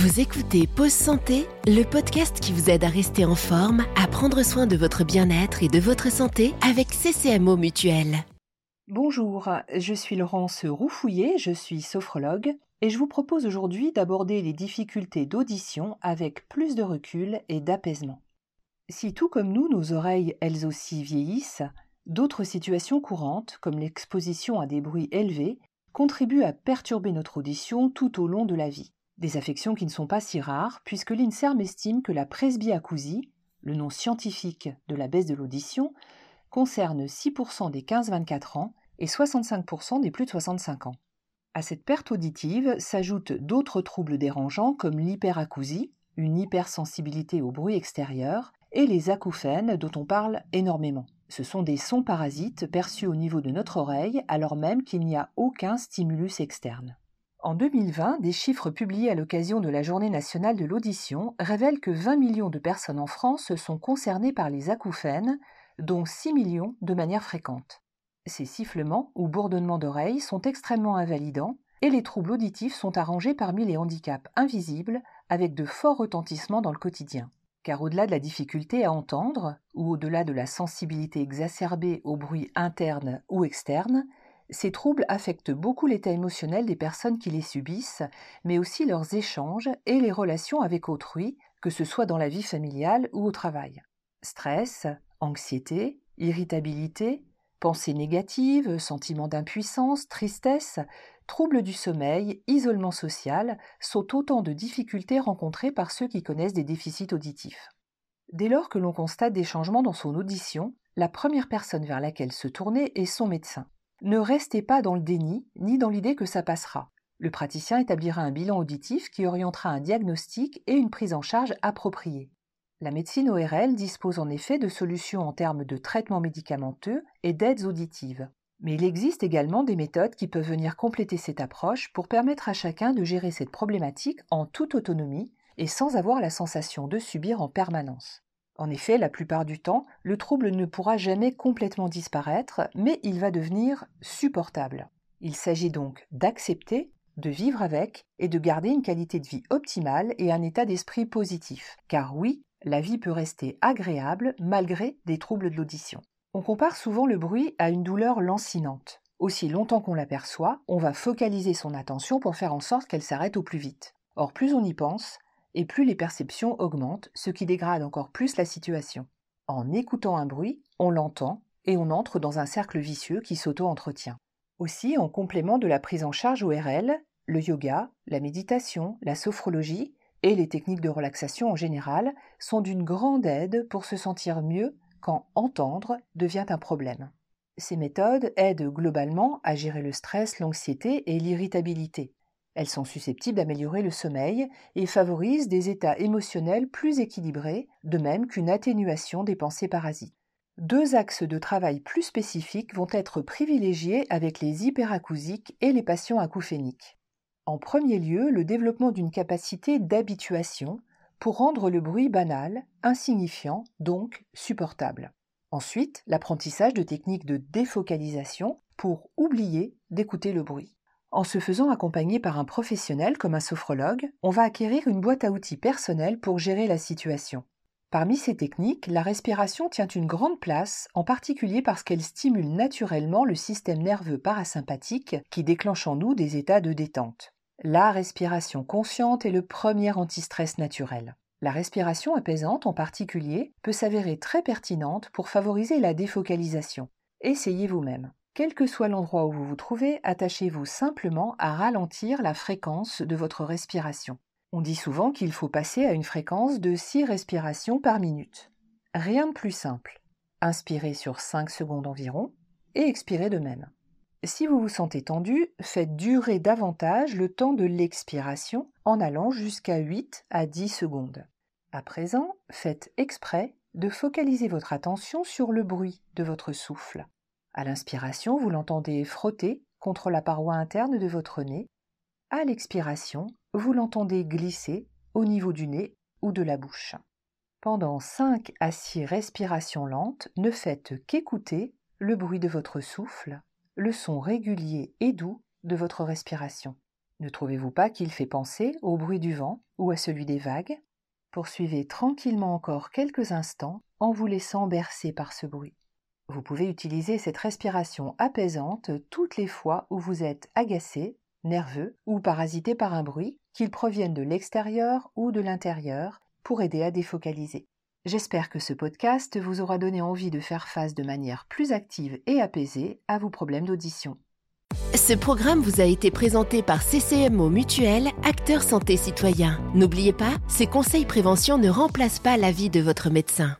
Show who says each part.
Speaker 1: Vous écoutez Pause Santé, le podcast qui vous aide à rester en forme, à prendre soin de votre bien-être et de votre santé avec CCMO Mutuel.
Speaker 2: Bonjour, je suis Laurence Roufouillet, je suis sophrologue et je vous propose aujourd'hui d'aborder les difficultés d'audition avec plus de recul et d'apaisement. Si tout comme nous, nos oreilles elles aussi vieillissent, d'autres situations courantes, comme l'exposition à des bruits élevés, contribuent à perturber notre audition tout au long de la vie. Des affections qui ne sont pas si rares, puisque l'INSERM estime que la presbyacousie, le nom scientifique de la baisse de l'audition, concerne 6% des 15-24 ans et 65% des plus de 65 ans. À cette perte auditive s'ajoutent d'autres troubles dérangeants comme l'hyperacousie, une hypersensibilité au bruit extérieur, et les acouphènes dont on parle énormément. Ce sont des sons parasites perçus au niveau de notre oreille alors même qu'il n'y a aucun stimulus externe. En 2020, des chiffres publiés à l'occasion de la Journée nationale de l'audition révèlent que 20 millions de personnes en France sont concernées par les acouphènes, dont 6 millions de manière fréquente. Ces sifflements ou bourdonnements d'oreilles sont extrêmement invalidants et les troubles auditifs sont arrangés parmi les handicaps invisibles avec de forts retentissements dans le quotidien. Car au-delà de la difficulté à entendre, ou au-delà de la sensibilité exacerbée au bruit interne ou externe, ces troubles affectent beaucoup l'état émotionnel des personnes qui les subissent, mais aussi leurs échanges et les relations avec autrui, que ce soit dans la vie familiale ou au travail. Stress, anxiété, irritabilité, pensées négatives, sentiments d'impuissance, tristesse, troubles du sommeil, isolement social sont autant de difficultés rencontrées par ceux qui connaissent des déficits auditifs. Dès lors que l'on constate des changements dans son audition, la première personne vers laquelle se tourner est son médecin. Ne restez pas dans le déni ni dans l'idée que ça passera. Le praticien établira un bilan auditif qui orientera un diagnostic et une prise en charge appropriée. La médecine ORL dispose en effet de solutions en termes de traitement médicamenteux et d'aides auditives. Mais il existe également des méthodes qui peuvent venir compléter cette approche pour permettre à chacun de gérer cette problématique en toute autonomie et sans avoir la sensation de subir en permanence. En effet, la plupart du temps, le trouble ne pourra jamais complètement disparaître, mais il va devenir supportable. Il s'agit donc d'accepter, de vivre avec et de garder une qualité de vie optimale et un état d'esprit positif. Car oui, la vie peut rester agréable malgré des troubles de l'audition. On compare souvent le bruit à une douleur lancinante. Aussi longtemps qu'on l'aperçoit, on va focaliser son attention pour faire en sorte qu'elle s'arrête au plus vite. Or, plus on y pense, et plus les perceptions augmentent, ce qui dégrade encore plus la situation. En écoutant un bruit, on l'entend et on entre dans un cercle vicieux qui s'auto-entretient. Aussi, en complément de la prise en charge ORL, le yoga, la méditation, la sophrologie et les techniques de relaxation en général sont d'une grande aide pour se sentir mieux quand entendre devient un problème. Ces méthodes aident globalement à gérer le stress, l'anxiété et l'irritabilité. Elles sont susceptibles d'améliorer le sommeil et favorisent des états émotionnels plus équilibrés, de même qu'une atténuation des pensées parasites. Deux axes de travail plus spécifiques vont être privilégiés avec les hyperacousiques et les patients acouphéniques. En premier lieu, le développement d'une capacité d'habituation pour rendre le bruit banal, insignifiant, donc supportable. Ensuite, l'apprentissage de techniques de défocalisation pour oublier d'écouter le bruit. En se faisant accompagner par un professionnel comme un sophrologue, on va acquérir une boîte à outils personnelle pour gérer la situation. Parmi ces techniques, la respiration tient une grande place, en particulier parce qu'elle stimule naturellement le système nerveux parasympathique qui déclenche en nous des états de détente. La respiration consciente est le premier antistress naturel. La respiration apaisante en particulier peut s'avérer très pertinente pour favoriser la défocalisation. Essayez vous-même. Quel que soit l'endroit où vous vous trouvez, attachez-vous simplement à ralentir la fréquence de votre respiration. On dit souvent qu'il faut passer à une fréquence de 6 respirations par minute. Rien de plus simple. Inspirez sur 5 secondes environ et expirez de même. Si vous vous sentez tendu, faites durer davantage le temps de l'expiration en allant jusqu'à 8 à 10 secondes. À présent, faites exprès de focaliser votre attention sur le bruit de votre souffle. À l'inspiration, vous l'entendez frotter contre la paroi interne de votre nez. À l'expiration, vous l'entendez glisser au niveau du nez ou de la bouche. Pendant 5 à 6 respirations lentes, ne faites qu'écouter le bruit de votre souffle, le son régulier et doux de votre respiration. Ne trouvez-vous pas qu'il fait penser au bruit du vent ou à celui des vagues? Poursuivez tranquillement encore quelques instants en vous laissant bercer par ce bruit. Vous pouvez utiliser cette respiration apaisante toutes les fois où vous êtes agacé, nerveux ou parasité par un bruit, qu'il provienne de l'extérieur ou de l'intérieur, pour aider à défocaliser. J'espère que ce podcast vous aura donné envie de faire face de manière plus active et apaisée à vos problèmes d'audition.
Speaker 1: Ce programme vous a été présenté par CCMO Mutuel, acteur santé citoyen. N'oubliez pas, ces conseils prévention ne remplacent pas l'avis de votre médecin.